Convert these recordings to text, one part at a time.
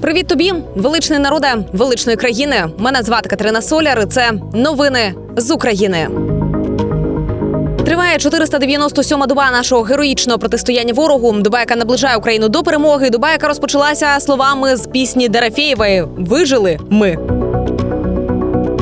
Привіт тобі, величний народе величної країни. Мене звати Катерина Соляр. і Це новини з України. Триває 497-ма доба нашого героїчного протистояння ворогу. Доба, яка наближає Україну до перемоги. Доба, яка розпочалася словами з пісні Дерафєєвої Вижили ми.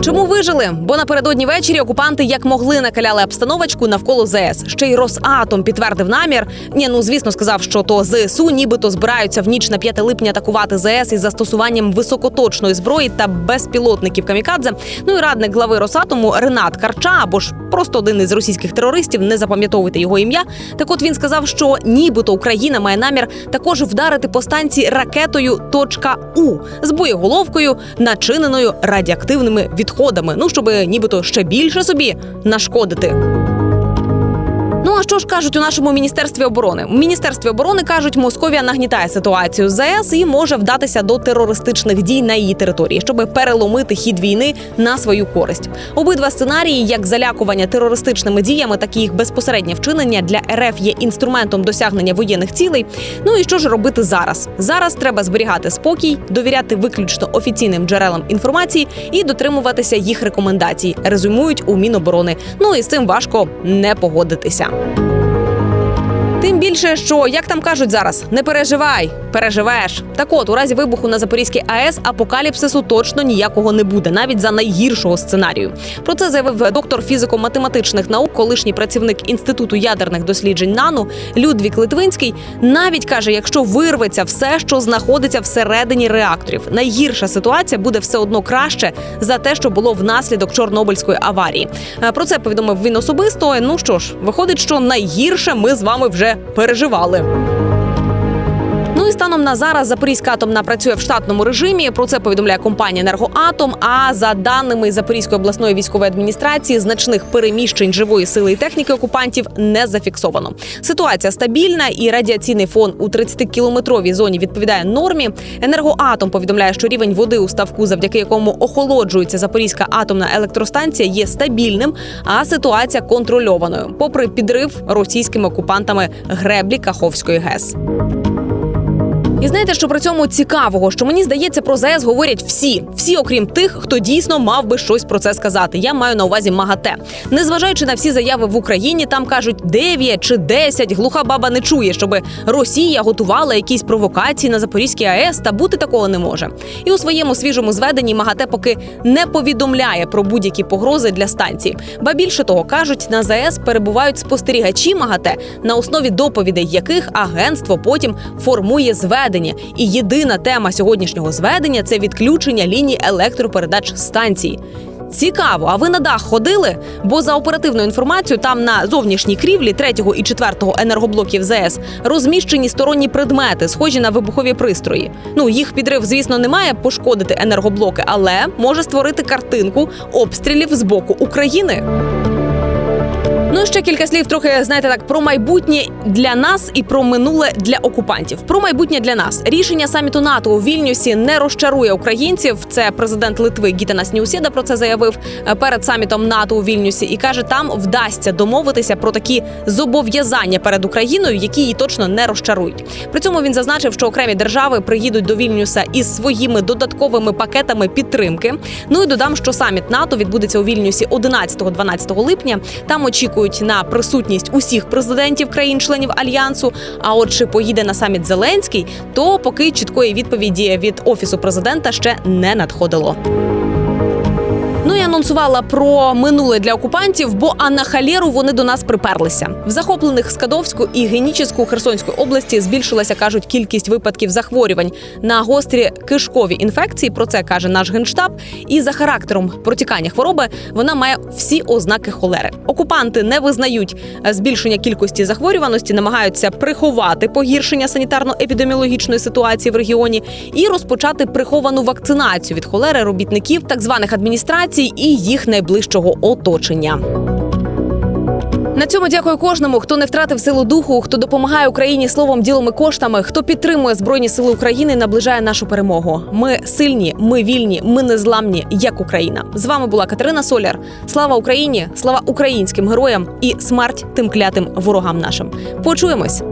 Чому вижили? Бо напередодні ввечері окупанти як могли накаляли обстановочку навколо ЗС. Ще й Росатом підтвердив намір. Ні, ну звісно, сказав, що то ЗСУ, нібито збираються в ніч на 5 липня атакувати ЗС із застосуванням високоточної зброї та безпілотників камікадзе. Ну і радник глави Росатому Ренат Карча або ж просто один із російських терористів. Не запам'ятовуйте його ім'я. Так, от він сказав, що нібито Україна має намір також вдарити по станції ракетою «Точка У з боєголовкою, начиненою радіоактивними відходами. Ну щоб нібито ще більше собі нашкодити. Ну а що ж кажуть у нашому міністерстві оборони? У міністерстві оборони кажуть, Московія нагнітає ситуацію з ЗАЕС і може вдатися до терористичних дій на її території, щоб переломити хід війни на свою користь. Обидва сценарії, як залякування терористичними діями, так і їх безпосереднє вчинення для РФ є інструментом досягнення воєнних цілей. Ну і що ж робити зараз? Зараз треба зберігати спокій, довіряти виключно офіційним джерелам інформації і дотримуватися їх рекомендацій. Резюмують у Міноборони. Ну і з цим важко не погодитися. Тим більше, що як там кажуть зараз, не переживай, переживеш. Так от у разі вибуху на Запорізькій АЕС апокаліпсису точно ніякого не буде, навіть за найгіршого сценарію. Про це заявив доктор фізико-математичних наук, колишній працівник інституту ядерних досліджень НАНУ Людвік Литвинський. Навіть каже, якщо вирветься все, що знаходиться всередині реакторів, найгірша ситуація буде все одно краще за те, що було внаслідок Чорнобильської аварії. Е, Про це повідомив він особисто. Ну що ж, виходить, що найгірше ми з вами вже переживали. І станом на зараз Запорізька атомна працює в штатному режимі. Про це повідомляє компанія Енергоатом. А за даними Запорізької обласної військової адміністрації, значних переміщень живої сили і техніки окупантів не зафіксовано. Ситуація стабільна і радіаційний фон у 30-кілометровій зоні відповідає нормі. Енергоатом повідомляє, що рівень води у ставку, завдяки якому охолоджується Запорізька атомна електростанція, є стабільним, а ситуація контрольованою, попри підрив російськими окупантами греблі Каховської ГЕС. І знаєте, що при цьому цікавого, що мені здається, про ЗАЕС говорять всі, всі, окрім тих, хто дійсно мав би щось про це сказати. Я маю на увазі МАГАТЕ. Незважаючи на всі заяви в Україні, там кажуть 9 чи 10, глуха баба не чує, щоб Росія готувала якісь провокації на Запорізькій АЕС, та бути такого не може. І у своєму свіжому зведенні МАГАТЕ поки не повідомляє про будь-які погрози для станції. Ба більше того, кажуть, на ЗАЕС перебувають спостерігачі МАГАТЕ, на основі доповідей яких агентство потім формує зведення. І єдина тема сьогоднішнього зведення це відключення ліній електропередач станції. Цікаво, а ви на дах ходили? Бо за оперативною інформацією, там на зовнішній крівлі третього і четвертого енергоблоків ЗС розміщені сторонні предмети, схожі на вибухові пристрої. Ну їх підрив, звісно, не має пошкодити енергоблоки, але може створити картинку обстрілів з боку України. Ну і ще кілька слів, трохи знаєте так про майбутнє для нас і про минуле для окупантів. Про майбутнє для нас рішення саміту НАТО у Вільнюсі не розчарує українців. Це президент Литви Гітанас Ньюсєда про це заявив е, перед самітом НАТО у Вільнюсі і каже, там вдасться домовитися про такі зобов'язання перед Україною, які її точно не розчарують. При цьому він зазначив, що окремі держави приїдуть до Вільнюса із своїми додатковими пакетами підтримки. Ну і додам, що саміт НАТО відбудеться у Вільнюсі 11-12 липня. Там очікують на присутність усіх президентів країн-членів альянсу. А от чи поїде на саміт Зеленський, то поки чіткої відповіді від офісу президента ще не надходило. Ну і анонсувала про минуле для окупантів, бо а на халєру вони до нас приперлися. В захоплених Скадовську і Генічеську Херсонської області збільшилася, кажуть, кількість випадків захворювань на гострі кишкові інфекції. Про це каже наш генштаб. І за характером протікання хвороби вона має всі ознаки холери. Окупанти не визнають збільшення кількості захворюваності, намагаються приховати погіршення санітарно-епідеміологічної ситуації в регіоні і розпочати приховану вакцинацію від холери робітників так званих адміністрацій і їх найближчого оточення. На цьому дякую кожному, хто не втратив силу духу, хто допомагає Україні словом, ділом і коштами, хто підтримує збройні сили України, і наближає нашу перемогу. Ми сильні, ми вільні, ми незламні, як Україна. З вами була Катерина Соляр. Слава Україні! Слава українським героям і смерть тим клятим ворогам нашим. Почуємось.